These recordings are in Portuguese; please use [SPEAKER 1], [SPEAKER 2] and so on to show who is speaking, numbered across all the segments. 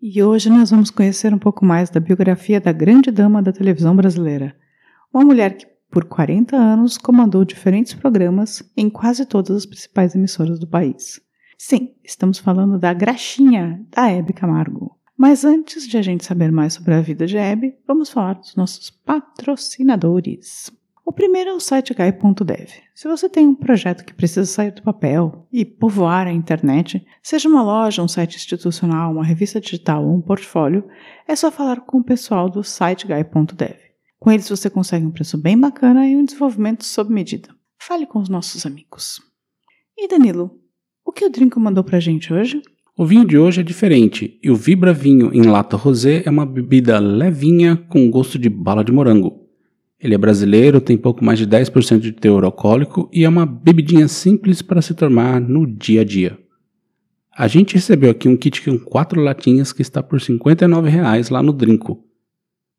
[SPEAKER 1] E hoje nós vamos conhecer um pouco mais da biografia da grande dama da televisão brasileira. Uma mulher que, por 40 anos, comandou diferentes programas em quase todas as principais emissoras do país. Sim, estamos falando da Graxinha, da Hebe Camargo. Mas antes de a gente saber mais sobre a vida de Hebe, vamos falar dos nossos patrocinadores. O primeiro é o site Guy.dev. Se você tem um projeto que precisa sair do papel e povoar a internet, seja uma loja, um site institucional, uma revista digital ou um portfólio, é só falar com o pessoal do site Guy.dev. Com eles você consegue um preço bem bacana e um desenvolvimento sob medida. Fale com os nossos amigos. E Danilo, o que o Drinco mandou pra gente hoje?
[SPEAKER 2] O vinho de hoje é diferente e o Vibra Vinho em lata rosé é uma bebida levinha com gosto de bala de morango. Ele é brasileiro, tem pouco mais de 10% de teor alcoólico e é uma bebidinha simples para se tomar no dia a dia. A gente recebeu aqui um kit com quatro latinhas que está por R$ 59,00 lá no Drinco.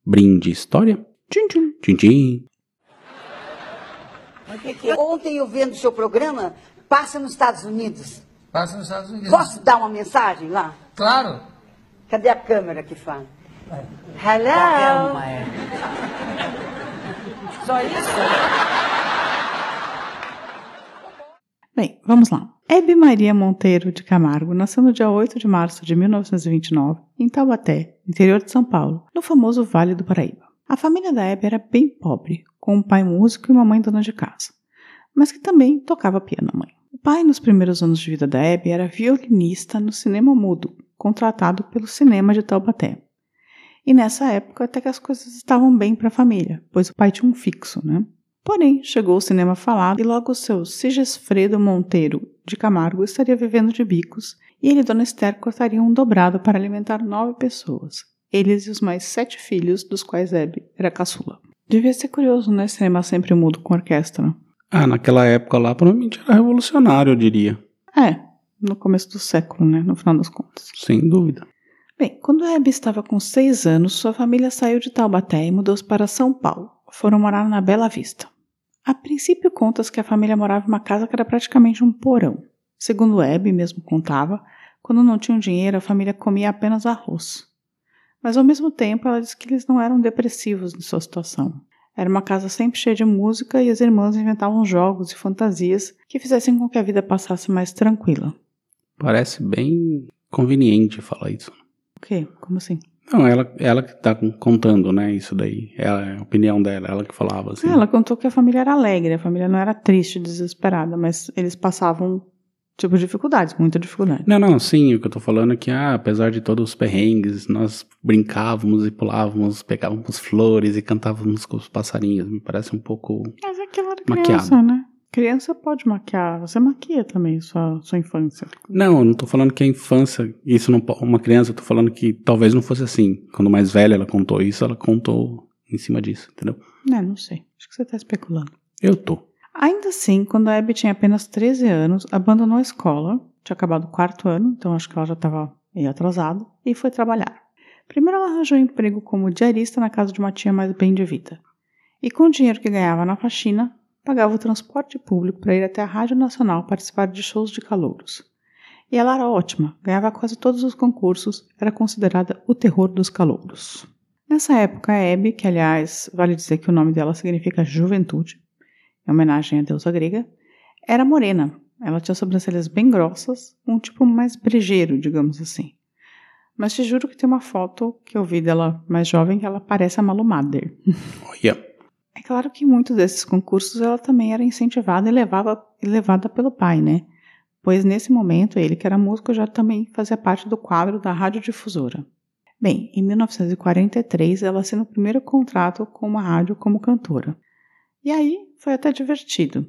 [SPEAKER 2] Brinde história?
[SPEAKER 1] Tchim, tchim.
[SPEAKER 2] Tchim, tchim.
[SPEAKER 3] Ontem eu vendo o seu programa, passa nos Estados Unidos.
[SPEAKER 4] Passa nos Estados Unidos.
[SPEAKER 3] Posso dar uma mensagem lá?
[SPEAKER 4] Claro.
[SPEAKER 3] Cadê a câmera que fala? Hello?
[SPEAKER 5] Só isso?
[SPEAKER 1] Bem, vamos lá. Hebe Maria Monteiro de Camargo nasceu no dia 8 de março de 1929, em Taubaté, interior de São Paulo, no famoso Vale do Paraíba. A família da Hebe era bem pobre, com um pai músico e uma mãe dona de casa, mas que também tocava piano mãe. O pai, nos primeiros anos de vida da Hebe, era violinista no cinema mudo, contratado pelo cinema de Taubaté. E nessa época até que as coisas estavam bem para a família, pois o pai tinha um fixo, né? Porém, chegou o cinema falado e logo o seu Sigesfredo Monteiro de Camargo estaria vivendo de bicos e ele e Dona Esther cortariam um dobrado para alimentar nove pessoas, eles e os mais sete filhos, dos quais Hebe era caçula. Devia ser curioso, né? Cinema sempre mudo com orquestra.
[SPEAKER 2] Ah, naquela época lá provavelmente era revolucionário, eu diria.
[SPEAKER 1] É, no começo do século, né? No final das contas.
[SPEAKER 2] Sem dúvida.
[SPEAKER 1] Bem, quando Hebe estava com seis anos, sua família saiu de Taubaté e mudou-se para São Paulo. Foram morar na Bela Vista. A princípio, contas que a família morava em uma casa que era praticamente um porão. Segundo Hebe mesmo contava, quando não tinham dinheiro, a família comia apenas arroz. Mas ao mesmo tempo, ela disse que eles não eram depressivos em sua situação. Era uma casa sempre cheia de música e as irmãs inventavam jogos e fantasias que fizessem com que a vida passasse mais tranquila.
[SPEAKER 2] Parece bem conveniente falar isso.
[SPEAKER 1] O quê? Como assim?
[SPEAKER 2] Não, ela, ela que tá contando, né, isso daí. Ela, é a opinião dela, ela que falava assim.
[SPEAKER 1] Ela contou que a família era alegre, a família não era triste, desesperada, mas eles passavam, tipo, dificuldades, muita dificuldade.
[SPEAKER 2] Não, não, sim, o que eu tô falando é que, ah, apesar de todos os perrengues, nós brincávamos e pulávamos, pegávamos flores e cantávamos com os passarinhos. Me parece um pouco
[SPEAKER 1] Mas aquela era
[SPEAKER 2] Maquiado.
[SPEAKER 1] criança, né? Criança pode maquiar, você maquia também sua, sua infância.
[SPEAKER 2] Não, eu não tô falando que a infância, isso não, uma criança, eu tô falando que talvez não fosse assim. Quando mais velha ela contou isso, ela contou em cima disso, entendeu?
[SPEAKER 1] É, não sei. Acho que você tá especulando.
[SPEAKER 2] Eu tô.
[SPEAKER 1] Ainda assim, quando a Abby tinha apenas 13 anos, abandonou a escola, tinha acabado o quarto ano, então acho que ela já estava meio atrasada, e foi trabalhar. Primeiro ela arranjou um emprego como diarista na casa de uma tia mais bem de vida. E com o dinheiro que ganhava na faxina, pagava o transporte público para ir até a Rádio Nacional participar de shows de calouros. E ela era ótima, ganhava quase todos os concursos, era considerada o terror dos calouros. Nessa época, a Hebe, que aliás, vale dizer que o nome dela significa juventude, em homenagem à deusa grega, era morena. Ela tinha sobrancelhas bem grossas, um tipo mais brejeiro, digamos assim. Mas te juro que tem uma foto que eu vi dela mais jovem que ela parece a Malu Mader.
[SPEAKER 2] Olha.
[SPEAKER 1] É claro que muitos desses concursos ela também era incentivada e, levava, levada pelo pai, né? Pois nesse momento ele, que era músico, já também fazia parte do quadro da radiodifusora. Bem, em 1943 ela assina o primeiro contrato com uma rádio como cantora. E aí foi até divertido.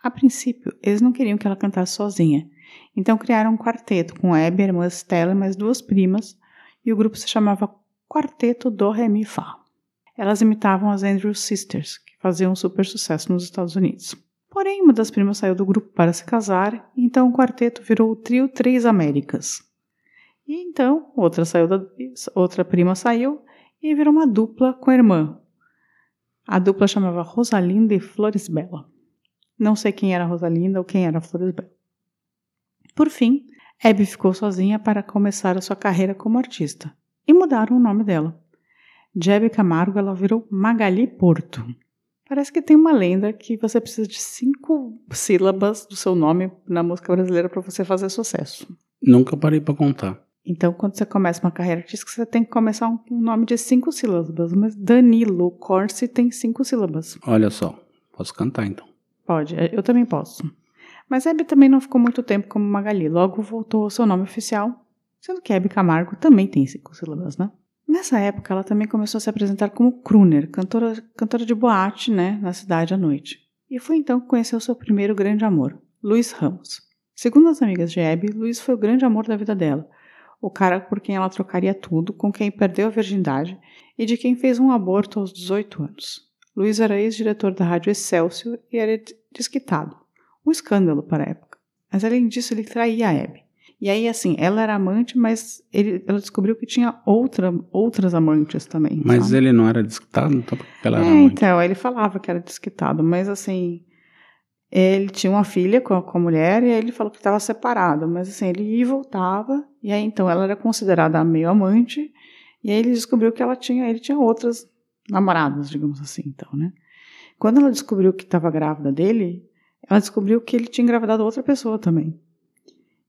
[SPEAKER 1] A princípio, eles não queriam que ela cantasse sozinha, então criaram um quarteto com Hebe, irmã Stella e mais duas primas, e o grupo se chamava Quarteto do Ré Mi Fá. Elas imitavam as Andrews Sisters, que faziam super sucesso nos Estados Unidos. Porém, uma das primas saiu do grupo para se casar, então o quarteto virou o trio Três Américas. E então, outra, saiu da, outra prima saiu e virou uma dupla com a irmã. A dupla chamava Rosalinda e Flores Bela. Não sei quem era Rosalinda ou quem era Flores Bela. Por fim, Abby ficou sozinha para começar a sua carreira como artista e mudaram o nome dela. De Abby Camargo, ela virou Magali Porto. Parece que tem uma lenda que você precisa de cinco sílabas do seu nome na música brasileira para você fazer sucesso.
[SPEAKER 2] Nunca parei para contar.
[SPEAKER 1] Então, quando você começa uma carreira artística, você tem que começar um nome de cinco sílabas. Mas Danilo Corsi tem cinco sílabas.
[SPEAKER 2] Olha só, posso cantar então.
[SPEAKER 1] Pode, eu também posso. Mas Hebe também não ficou muito tempo como Magali, logo voltou ao seu nome oficial, sendo que Hebe Camargo também tem cinco sílabas, né? Nessa época, ela também começou a se apresentar como crooner, cantora, cantora de boate, né, na cidade à noite. E foi então que conheceu seu primeiro grande amor, Luiz Ramos. Segundo as amigas de Abby, Luiz foi o grande amor da vida dela, o cara por quem ela trocaria tudo, com quem perdeu a virgindade e de quem fez um aborto aos 18 anos. Luiz era ex-diretor da rádio Excelsior e era desquitado. Um escândalo para a época. Mas além disso, ele traía a Abby. E aí, assim, ela era amante, mas ele, ela descobriu que tinha outra, outras amantes também.
[SPEAKER 2] Mas
[SPEAKER 1] sabe?
[SPEAKER 2] ele não era desquitado, então porque ela era
[SPEAKER 1] É,
[SPEAKER 2] amante.
[SPEAKER 1] então, ele falava que era desquitado, mas assim, ele tinha uma filha com a, com a mulher e aí ele falou que estava separado, mas assim, ele ia e voltava, e aí então ela era considerada meio amante, e aí ele descobriu que ela tinha, ele tinha outras namoradas, digamos assim, então, né? Quando ela descobriu que estava grávida dele, ela descobriu que ele tinha engravidado outra pessoa também.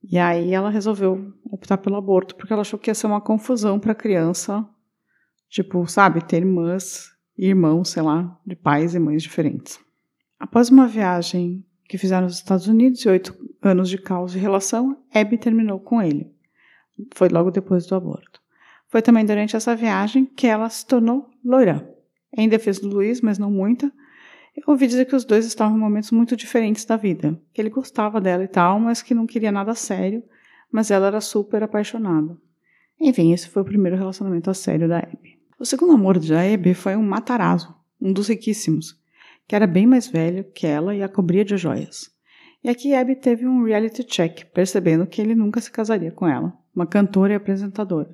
[SPEAKER 1] E aí ela resolveu optar pelo aborto, porque ela achou que ia ser uma confusão para a criança, tipo, sabe, ter irmãs e irmãos, sei lá, de pais e mães diferentes. Após uma viagem que fizeram nos Estados Unidos e oito anos de caos de relação, Abby terminou com ele. Foi logo depois do aborto. Foi também durante essa viagem que ela se tornou loira. Em defesa do Luiz, mas não muita, eu ouvi dizer que os dois estavam em momentos muito diferentes da vida. Que ele gostava dela e tal, mas que não queria nada sério, mas ela era super apaixonada. Enfim, esse foi o primeiro relacionamento a sério da Abby. O segundo amor de Abby foi um Matarazzo, um dos riquíssimos, que era bem mais velho que ela e a cobria de joias. E aqui Abby teve um reality check, percebendo que ele nunca se casaria com ela, uma cantora e apresentadora.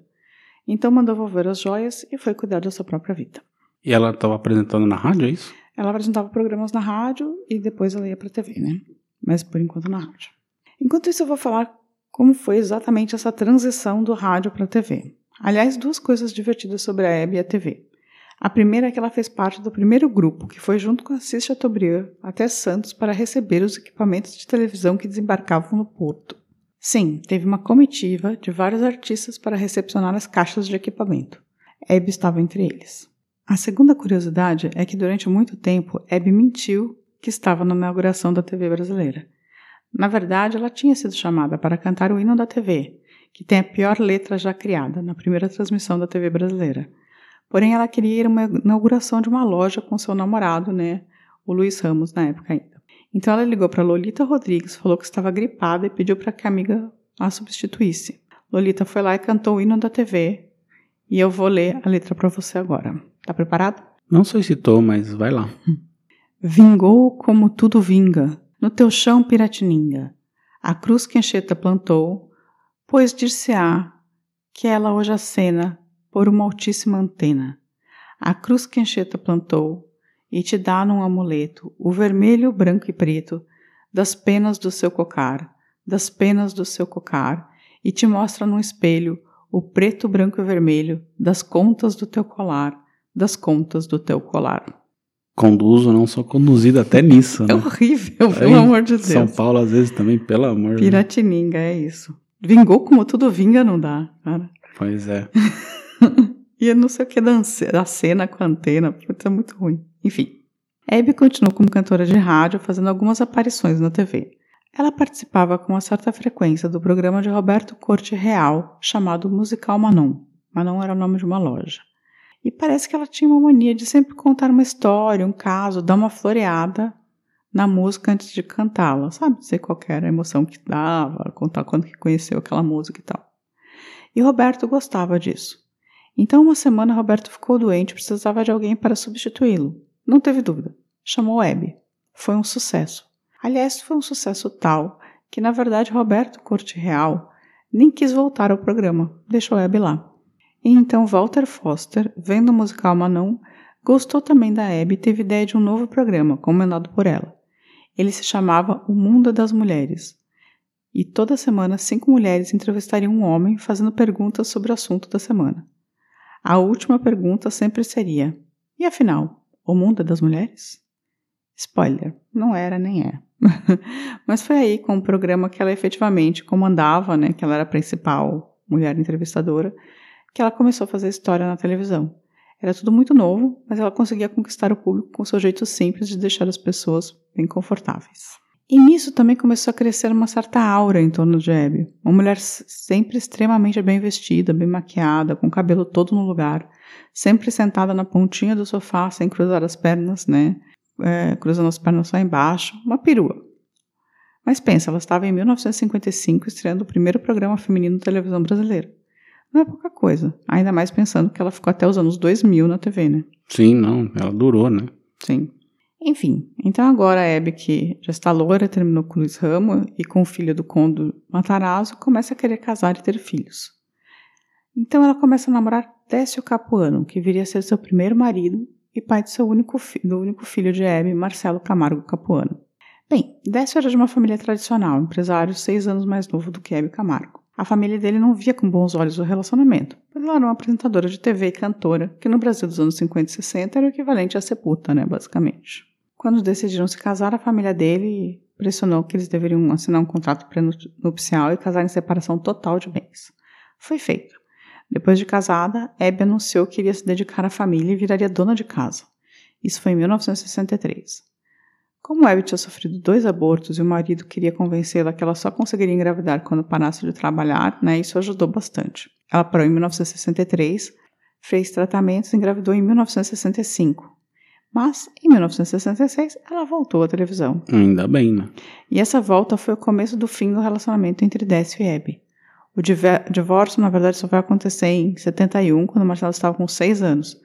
[SPEAKER 1] Então mandou volver as joias e foi cuidar da sua própria vida.
[SPEAKER 2] E ela estava apresentando na rádio, é isso?
[SPEAKER 1] Ela apresentava programas na rádio e depois ela ia para a TV, né? Mas por enquanto na rádio. Enquanto isso, eu vou falar como foi exatamente essa transição do rádio para a TV. Aliás, duas coisas divertidas sobre a Abby e a TV. A primeira é que ela fez parte do primeiro grupo que foi junto com a Assis Chateaubriand até Santos para receber os equipamentos de televisão que desembarcavam no porto. Sim, teve uma comitiva de vários artistas para recepcionar as caixas de equipamento. Abby estava entre eles. A segunda curiosidade é que durante muito tempo Abby mentiu que estava na inauguração da TV brasileira. Na verdade, ela tinha sido chamada para cantar o hino da TV, que tem a pior letra já criada na primeira transmissão da TV brasileira. Porém, ela queria ir a uma inauguração de uma loja com seu namorado, né, o Luiz Ramos, na época ainda. Então ela ligou para Lolita Rodrigues, falou que estava gripada e pediu para que a amiga a substituísse. Lolita foi lá e cantou o hino da TV, e eu vou ler a letra para você agora. Tá preparado?
[SPEAKER 2] Não sei se tô, mas vai lá.
[SPEAKER 1] Vingou como tudo vinga, no teu chão piratininga. A cruz que Anchieta plantou, pois dir-se-á que ela hoje acena por uma altíssima antena. A cruz que Anchieta plantou, e te dá num amuleto o vermelho, branco e preto das penas do seu cocar, das penas do seu cocar, e te mostra num espelho o preto, branco e vermelho das contas do teu colar, das contas do teu colar.
[SPEAKER 2] Conduzo, não sou conduzido até nisso,
[SPEAKER 1] É
[SPEAKER 2] né?
[SPEAKER 1] horrível,
[SPEAKER 2] Aí,
[SPEAKER 1] pelo amor de Deus.
[SPEAKER 2] São Paulo, às vezes, também, pelo amor de Deus.
[SPEAKER 1] Piratininga, é isso. Vingou como tudo vinga, não dá, cara.
[SPEAKER 2] Pois é.
[SPEAKER 1] E eu não sei o que da, ance- da cena com a antena, putz, é muito ruim. Enfim. Abby continuou como cantora de rádio, fazendo algumas aparições na TV. Ela participava com uma certa frequência do programa de Roberto Corte Real, chamado Musical Manon. Manon era o nome de uma loja. E parece que ela tinha uma mania de sempre contar uma história, um caso, dar uma floreada na música antes de cantá-la, sabe? Dizer qual era a emoção que dava, contar quando que conheceu aquela música e tal. E Roberto gostava disso. Então, uma semana, Roberto ficou doente e precisava de alguém para substituí-lo. Não teve dúvida. Chamou Hebe. Foi um sucesso. Aliás, foi um sucesso tal que, na verdade, Roberto Corte Real nem quis voltar ao programa, deixou Hebe lá. E então Walter Foster, vendo o musical Manon, gostou também da Hebe e teve ideia de um novo programa, comandado por ela. Ele se chamava O Mundo das Mulheres. E toda semana cinco mulheres entrevistariam um homem fazendo perguntas sobre o assunto da semana. A última pergunta sempre seria: E afinal, o mundo é das mulheres? Spoiler, não era nem é. Mas foi aí com o programa que ela efetivamente comandava, né, que ela era a principal mulher entrevistadora, que ela começou a fazer história na televisão. Era tudo muito novo, mas ela conseguia conquistar o público com seu jeito simples de deixar as pessoas bem confortáveis. E nisso também começou a crescer uma certa aura em torno de Abby. Uma mulher sempre extremamente bem vestida, bem maquiada, com o cabelo todo no lugar, sempre sentada na pontinha do sofá, sem cruzar as pernas, né? é, cruzando as pernas só embaixo, uma perua. Mas pensa, ela estava em 1955 estreando o primeiro programa feminino de televisão brasileira. Não é pouca coisa, ainda mais pensando que ela ficou até os anos 2000 na TV, né?
[SPEAKER 2] Sim, não, ela durou, né?
[SPEAKER 1] Sim. Enfim, então agora a Hebe, que já está loura, terminou com Luiz Ramo e com o filho do Conde Matarazzo, começa a querer casar e ter filhos. Então ela começa a namorar Décio Capuano, que viria a ser seu primeiro marido e pai do seu único, do único filho de Hebe, Marcelo Camargo Capuano. Bem, Décio era de uma família tradicional, empresário seis anos mais novo do que Hebe Camargo. A família dele não via com bons olhos o relacionamento, pois ela era uma apresentadora de TV e cantora, que no Brasil dos anos 50 e 60 era o equivalente a Sepulta, né, basicamente. Quando decidiram se casar, a família dele pressionou que eles deveriam assinar um contrato pré-nupcial e casar em separação total de bens. Foi feito. Depois de casada, Hebe anunciou que iria se dedicar à família e viraria dona de casa. Isso foi em 1963. Como Hebe tinha sofrido dois abortos e o marido queria convencê-la que ela só conseguiria engravidar quando parasse de trabalhar, né, isso ajudou bastante. Ela parou em 1963, fez tratamentos e engravidou em 1965. Mas, em 1966, ela voltou à televisão.
[SPEAKER 2] Ainda bem, né?
[SPEAKER 1] E essa volta foi o começo do fim do relacionamento entre Décio e Hebe. O divórcio, na verdade, só vai acontecer em 71, quando Marcelo estava com 6 anos.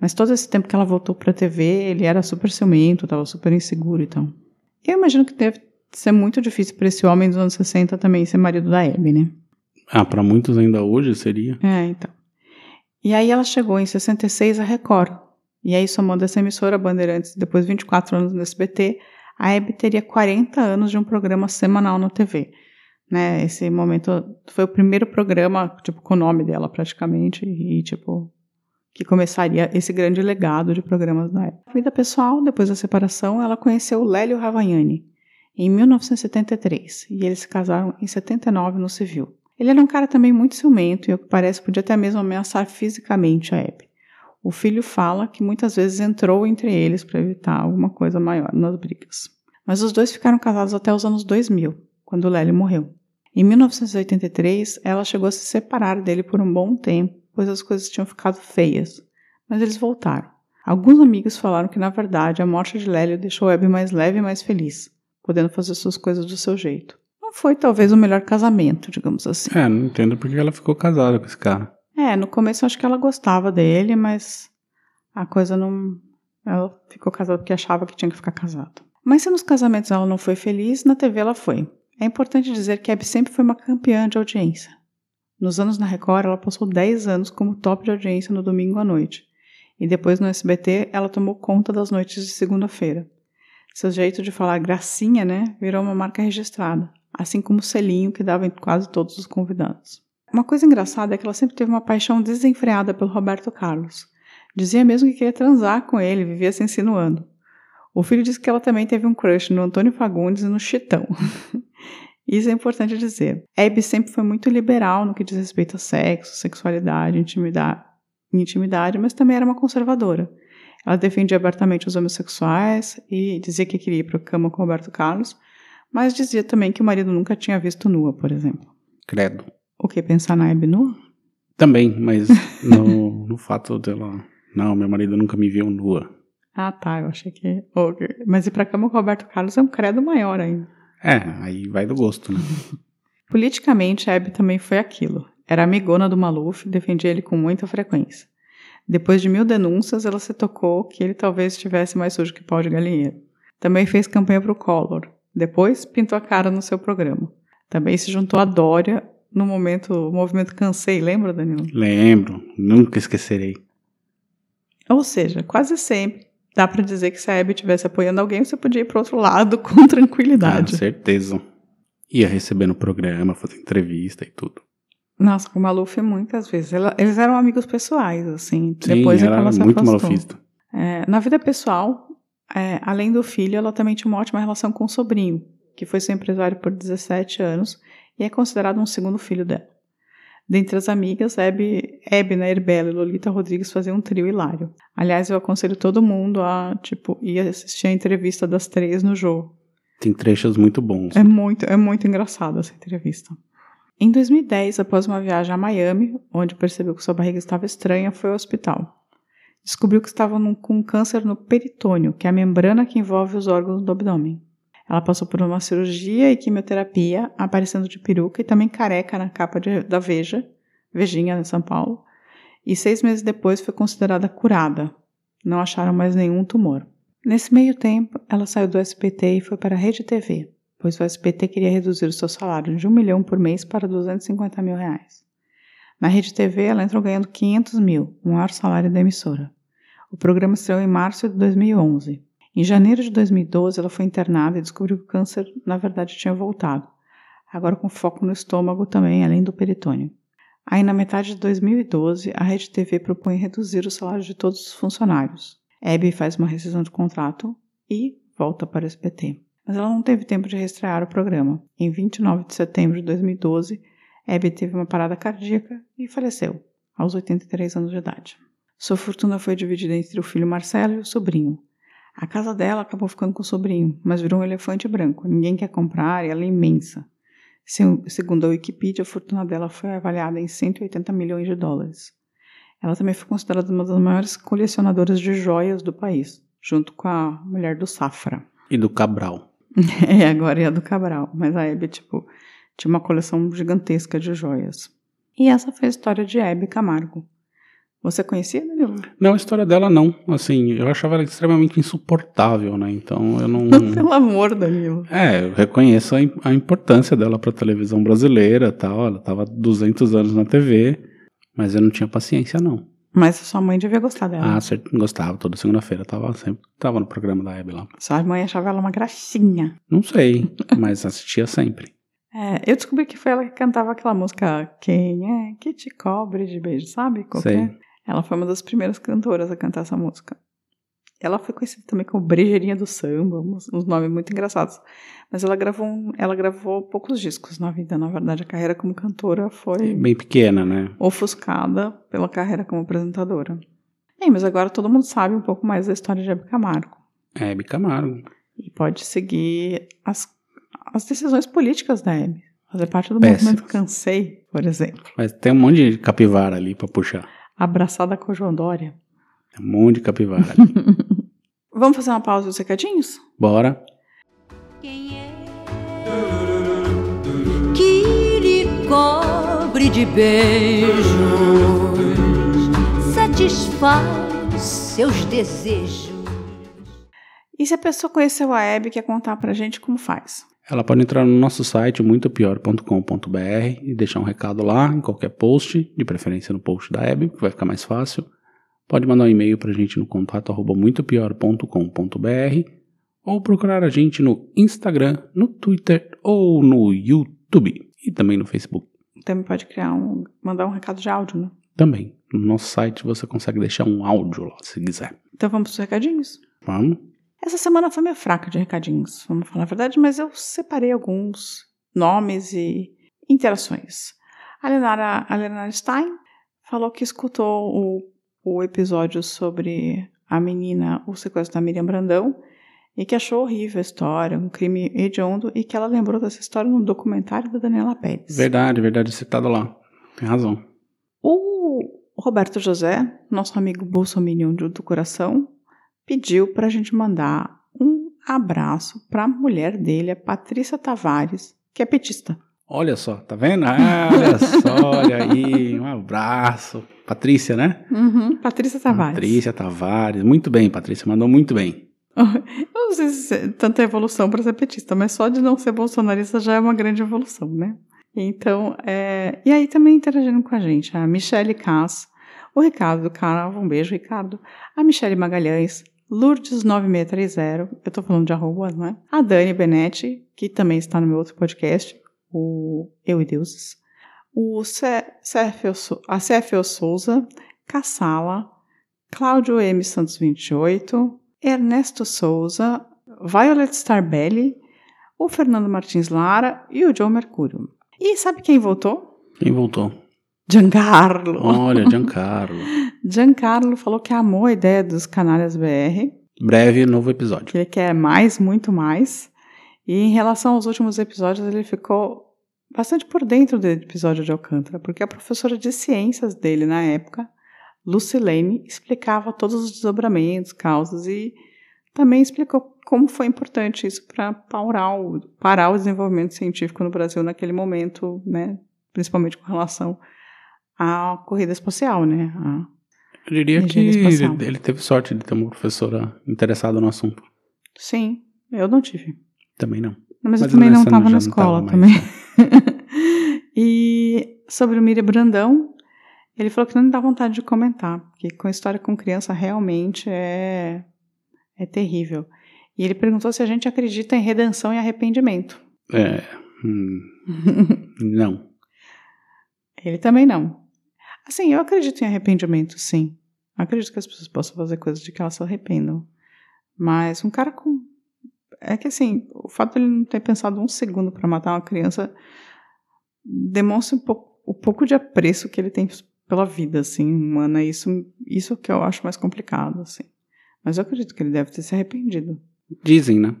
[SPEAKER 1] Mas todo esse tempo que ela voltou para a TV, ele era super ciumento, estava super inseguro, então. Eu imagino que deve ser muito difícil para esse homem dos anos 60 também ser marido da Abby, né?
[SPEAKER 2] Ah, para muitos ainda hoje seria.
[SPEAKER 1] É, então. E aí ela chegou em 66 a Record. E aí, somando essa emissora Bandeirantes, depois 24 anos no SBT, a Abby teria 40 anos de um programa semanal na TV né? Esse momento foi o primeiro programa, tipo, com o nome dela praticamente, e, tipo, que começaria esse grande legado de programas da época. vida pessoal, depois da separação, ela conheceu Lélio Ravagnani em 1973 e eles se casaram em 79 no civil. Ele era um cara também muito ciumento e, ao que parece, podia até mesmo ameaçar fisicamente a Abby. O filho fala que muitas vezes entrou entre eles para evitar alguma coisa maior nas brigas. Mas os dois ficaram casados até os anos 2000, quando Lélio morreu. Em 1983, ela chegou a se separar dele por um bom tempo, pois as coisas tinham ficado feias, mas eles voltaram. Alguns amigos falaram que, na verdade, a morte de Lélio deixou Abby mais leve e mais feliz, podendo fazer suas coisas do seu jeito. Não foi talvez o melhor casamento, digamos assim.
[SPEAKER 2] É, não entendo porque ela ficou casada com esse cara.
[SPEAKER 1] É, no começo eu acho que ela gostava dele, mas a coisa não. Ela ficou casada porque achava que tinha que ficar casada. Mas se nos casamentos ela não foi feliz, na TV ela foi. É importante dizer que Abby sempre foi uma campeã de audiência. Nos anos na Record, ela passou 10 anos como top de audiência no domingo à noite. E depois no SBT, ela tomou conta das noites de segunda-feira. Seu jeito de falar gracinha, né, virou uma marca registrada, assim como o selinho que dava em quase todos os convidados. Uma coisa engraçada é que ela sempre teve uma paixão desenfreada pelo Roberto Carlos. Dizia mesmo que queria transar com ele, vivia se insinuando. O filho disse que ela também teve um crush no Antônio Fagundes e no Chitão. Isso é importante dizer. Abby sempre foi muito liberal no que diz respeito a sexo, sexualidade, intimidade, intimidade, mas também era uma conservadora. Ela defendia abertamente os homossexuais e dizia que queria ir para a cama com Roberto Carlos, mas dizia também que o marido nunca tinha visto nua, por exemplo.
[SPEAKER 2] Credo.
[SPEAKER 1] O que? Pensar na Abby nua?
[SPEAKER 2] Também, mas no, no fato dela. Não, meu marido nunca me viu nua.
[SPEAKER 1] Ah, tá. Eu achei que. Mas ir pra cama com o Roberto Carlos é um credo maior ainda.
[SPEAKER 2] É, aí vai do gosto, né?
[SPEAKER 1] Politicamente, a Hebe também foi aquilo. Era amigona do Maluf, defendia ele com muita frequência. Depois de mil denúncias, ela se tocou que ele talvez estivesse mais sujo que pau de galinheiro. Também fez campanha para o Collor. Depois, pintou a cara no seu programa. Também se juntou a Dória no momento, o movimento Cansei, lembra, Danilo?
[SPEAKER 2] Lembro, nunca esquecerei.
[SPEAKER 1] Ou seja, quase sempre dá para dizer que se a Hebe estivesse apoiando alguém, você podia ir para outro lado com tranquilidade.
[SPEAKER 2] Ah, certeza. Ia receber no programa, fazer entrevista e tudo.
[SPEAKER 1] Nossa, com o Maluf muitas vezes. Ela- Eles eram amigos pessoais, assim.
[SPEAKER 2] Sim,
[SPEAKER 1] Depois é
[SPEAKER 2] era
[SPEAKER 1] ela se
[SPEAKER 2] muito
[SPEAKER 1] afastou.
[SPEAKER 2] malufista.
[SPEAKER 1] É, na vida pessoal, é, além do filho, ela também tinha uma ótima relação com o sobrinho, que foi seu empresário por 17 anos e é considerado um segundo filho dela. Dentre as amigas, Hebe, Ebna, Herbela e Lolita Rodrigues faziam um trio hilário. Aliás, eu aconselho todo mundo a, tipo, ir assistir a entrevista das três no jogo.
[SPEAKER 2] Tem trechos muito bons.
[SPEAKER 1] É muito, é muito engraçada essa entrevista. Em 2010, após uma viagem a Miami, onde percebeu que sua barriga estava estranha, foi ao hospital. Descobriu que estava num- com câncer no peritônio, que é a membrana que envolve os órgãos do abdômen. Ela passou por uma cirurgia e quimioterapia, aparecendo de peruca e também careca na capa de- da Veja, Vejinha, em São Paulo. E seis meses depois foi considerada curada. Não acharam mais nenhum tumor. Nesse meio tempo, ela saiu do SPT e foi para a Rede TV, pois o SPT queria reduzir o seu salário de um milhão por mês para 250 mil reais. Na Rede TV, ela entrou ganhando 500 mil, o maior salário da emissora. O programa estreou em março de 2011. Em janeiro de 2012, ela foi internada e descobriu que o câncer, na verdade, tinha voltado, agora com foco no estômago também, além do peritônio. Aí, na metade de 2012, a Rede TV propõe reduzir o salário de todos os funcionários. Abby faz uma rescisão de contrato e volta para o SPT. Mas ela não teve tempo de reestrear o programa. Em 29 de setembro de 2012, Abby teve uma parada cardíaca e faleceu, aos 83 anos de idade. Sua fortuna foi dividida entre o filho Marcelo e o sobrinho. A casa dela acabou ficando com o sobrinho, mas virou um elefante branco. Ninguém quer comprar e ela é imensa. Se- Segundo a Wikipedia, a fortuna dela foi avaliada em 180 milhões de dólares. Ela também foi considerada uma das maiores colecionadoras de joias do país, junto com a mulher do Safra.
[SPEAKER 2] E do Cabral.
[SPEAKER 1] É, agora é a do Cabral, mas a Hebe, tipo, tinha uma coleção gigantesca de joias. E essa foi a história de Hebe Camargo. Você conhecia, Danilo?
[SPEAKER 2] Não, a história dela não. Assim, eu achava ela extremamente insuportável, né? Então eu não.
[SPEAKER 1] Pelo amor, Danilo.
[SPEAKER 2] É, eu reconheço a, a importância dela pra televisão brasileira tal. Ela tava 200 anos na TV, mas eu não tinha paciência, não.
[SPEAKER 1] Mas a sua mãe devia gostar dela.
[SPEAKER 2] Ah, certo, gostava. Toda segunda-feira tava sempre tava no programa da Hebe lá.
[SPEAKER 1] Sua mãe achava ela uma gracinha.
[SPEAKER 2] Não sei, mas assistia sempre.
[SPEAKER 1] É, eu descobri que foi ela que cantava aquela música Quem é que te cobre de beijo, sabe? Qual que
[SPEAKER 2] Sei.
[SPEAKER 1] É? Ela foi uma das primeiras cantoras a cantar essa música. Ela foi conhecida também como Brejeirinha do Samba, uns, uns nomes muito engraçados. Mas ela gravou, um- ela gravou poucos discos na vida. Na verdade, a carreira como cantora foi
[SPEAKER 2] Bem pequena, né?
[SPEAKER 1] ofuscada pela carreira como apresentadora. Bem, mas agora todo mundo sabe um pouco mais da história de Hebe Camargo.
[SPEAKER 2] Hebe Camargo.
[SPEAKER 1] E pode seguir as, as decisões políticas da Hebe. Fazer parte do
[SPEAKER 2] Péssimas.
[SPEAKER 1] movimento Cansei, por exemplo.
[SPEAKER 2] Mas tem um monte de capivara ali pra puxar.
[SPEAKER 1] Abraçada com o João Dória.
[SPEAKER 2] Tem um monte de capivara.
[SPEAKER 1] Vamos fazer uma pausa dos recadinhos?
[SPEAKER 2] Bora.
[SPEAKER 4] Quem é que lhe cobre de beijos, satisfaz seus desejos?
[SPEAKER 1] E se a pessoa conheceu a Hebe e quer contar pra gente como faz?
[SPEAKER 2] Ela pode entrar no nosso site muitopior.com.br e deixar um recado lá em qualquer post, de preferência no post da Hebe, que vai ficar mais fácil. Pode mandar um e-mail pra gente no contato arroba muitopior.com.br ou procurar a gente no Instagram, no Twitter ou no YouTube e também no Facebook.
[SPEAKER 1] Também pode criar um, mandar um recado de áudio, né?
[SPEAKER 2] Também. No nosso site você consegue deixar um áudio lá, se quiser.
[SPEAKER 1] Então vamos pros recadinhos?
[SPEAKER 2] Vamos?
[SPEAKER 1] Essa semana foi meio fraca de recadinhos, vamos falar a verdade, mas eu separei alguns nomes e interações. A Lenara, a Lenara Stein falou que escutou o, o episódio sobre a menina, o sequestro da Miriam Brandão, e que achou horrível a história, um crime hediondo, e que ela lembrou dessa história num documentário da Daniela Pérez.
[SPEAKER 2] Verdade, verdade, citado lá. Tem razão.
[SPEAKER 1] O Roberto José, nosso amigo bolsominion do do coração, pediu para a gente mandar um abraço para a mulher dele, a Patrícia Tavares, que é petista.
[SPEAKER 2] Olha só, tá vendo? Ah, olha só, olha aí. Um abraço. Patrícia, né?
[SPEAKER 1] Uhum, Patrícia Tavares.
[SPEAKER 2] Patrícia Tavares. Muito bem, Patrícia. Mandou muito bem.
[SPEAKER 1] Eu não sei se é tanta evolução para ser petista, mas só de não ser bolsonarista já é uma grande evolução, né? Então, é... e aí também interagindo com a gente, a Michele Cass, o Ricardo Carava, um beijo, Ricardo, a Michele Magalhães, Lourdes9630, eu tô falando de arroba, não é? A Dani Benetti, que também está no meu outro podcast, o Eu e Deuses, o Céfio, a Souza, Cassala, Cláudio M. Santos 28, Ernesto Souza, Violet Starbelli, o Fernando Martins Lara e o Joe Mercúrio. E sabe quem votou?
[SPEAKER 2] Quem voltou?
[SPEAKER 1] Giancarlo.
[SPEAKER 2] Olha, Giancarlo.
[SPEAKER 1] Giancarlo falou que amou a ideia dos canalhas BR.
[SPEAKER 2] Breve novo episódio.
[SPEAKER 1] Que ele quer mais, muito mais. E em relação aos últimos episódios, ele ficou bastante por dentro do episódio de Alcântara, porque a professora de ciências dele na época, Lucilene, explicava todos os desdobramentos, causas e também explicou como foi importante isso para parar o, parar o desenvolvimento científico no Brasil naquele momento, né, principalmente com relação à corrida espacial, né? A
[SPEAKER 2] Eu diria que ele, ele teve sorte de ter uma professora interessada no assunto.
[SPEAKER 1] Sim, eu não tive.
[SPEAKER 2] Também não.
[SPEAKER 1] Mas, eu
[SPEAKER 2] Mas
[SPEAKER 1] também não estava na escola também. e sobre o Miriam Brandão, ele falou que não dá vontade de comentar, porque com história com criança realmente é, é terrível. E ele perguntou se a gente acredita em redenção e arrependimento.
[SPEAKER 2] É. hum, não.
[SPEAKER 1] Ele também não. Assim, eu acredito em arrependimento, sim. Acredito que as pessoas possam fazer coisas de que elas se arrependam. Mas um cara com. É que assim, o fato de ele não ter pensado um segundo para matar uma criança demonstra um pouco, o pouco de apreço que ele tem pela vida, assim, humana. Isso, isso que eu acho mais complicado, assim. Mas eu acredito que ele deve ter se arrependido.
[SPEAKER 2] Dizem, né?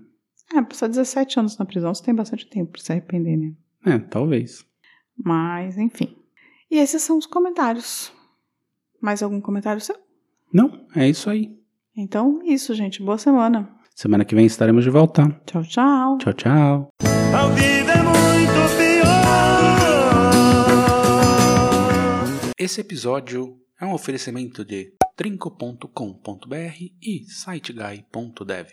[SPEAKER 1] É, passar 17 anos na prisão, você tem bastante tempo para se arrepender, né?
[SPEAKER 2] É, talvez.
[SPEAKER 1] Mas, enfim. E esses são os comentários. Mais algum comentário seu?
[SPEAKER 2] Não, é isso aí.
[SPEAKER 1] Então, isso, gente. Boa semana.
[SPEAKER 2] Semana que vem estaremos de volta.
[SPEAKER 1] Tchau, tchau.
[SPEAKER 2] Tchau, tchau.
[SPEAKER 6] A vida é muito pior.
[SPEAKER 2] Esse episódio é um oferecimento de trinco.com.br e siteguy.dev.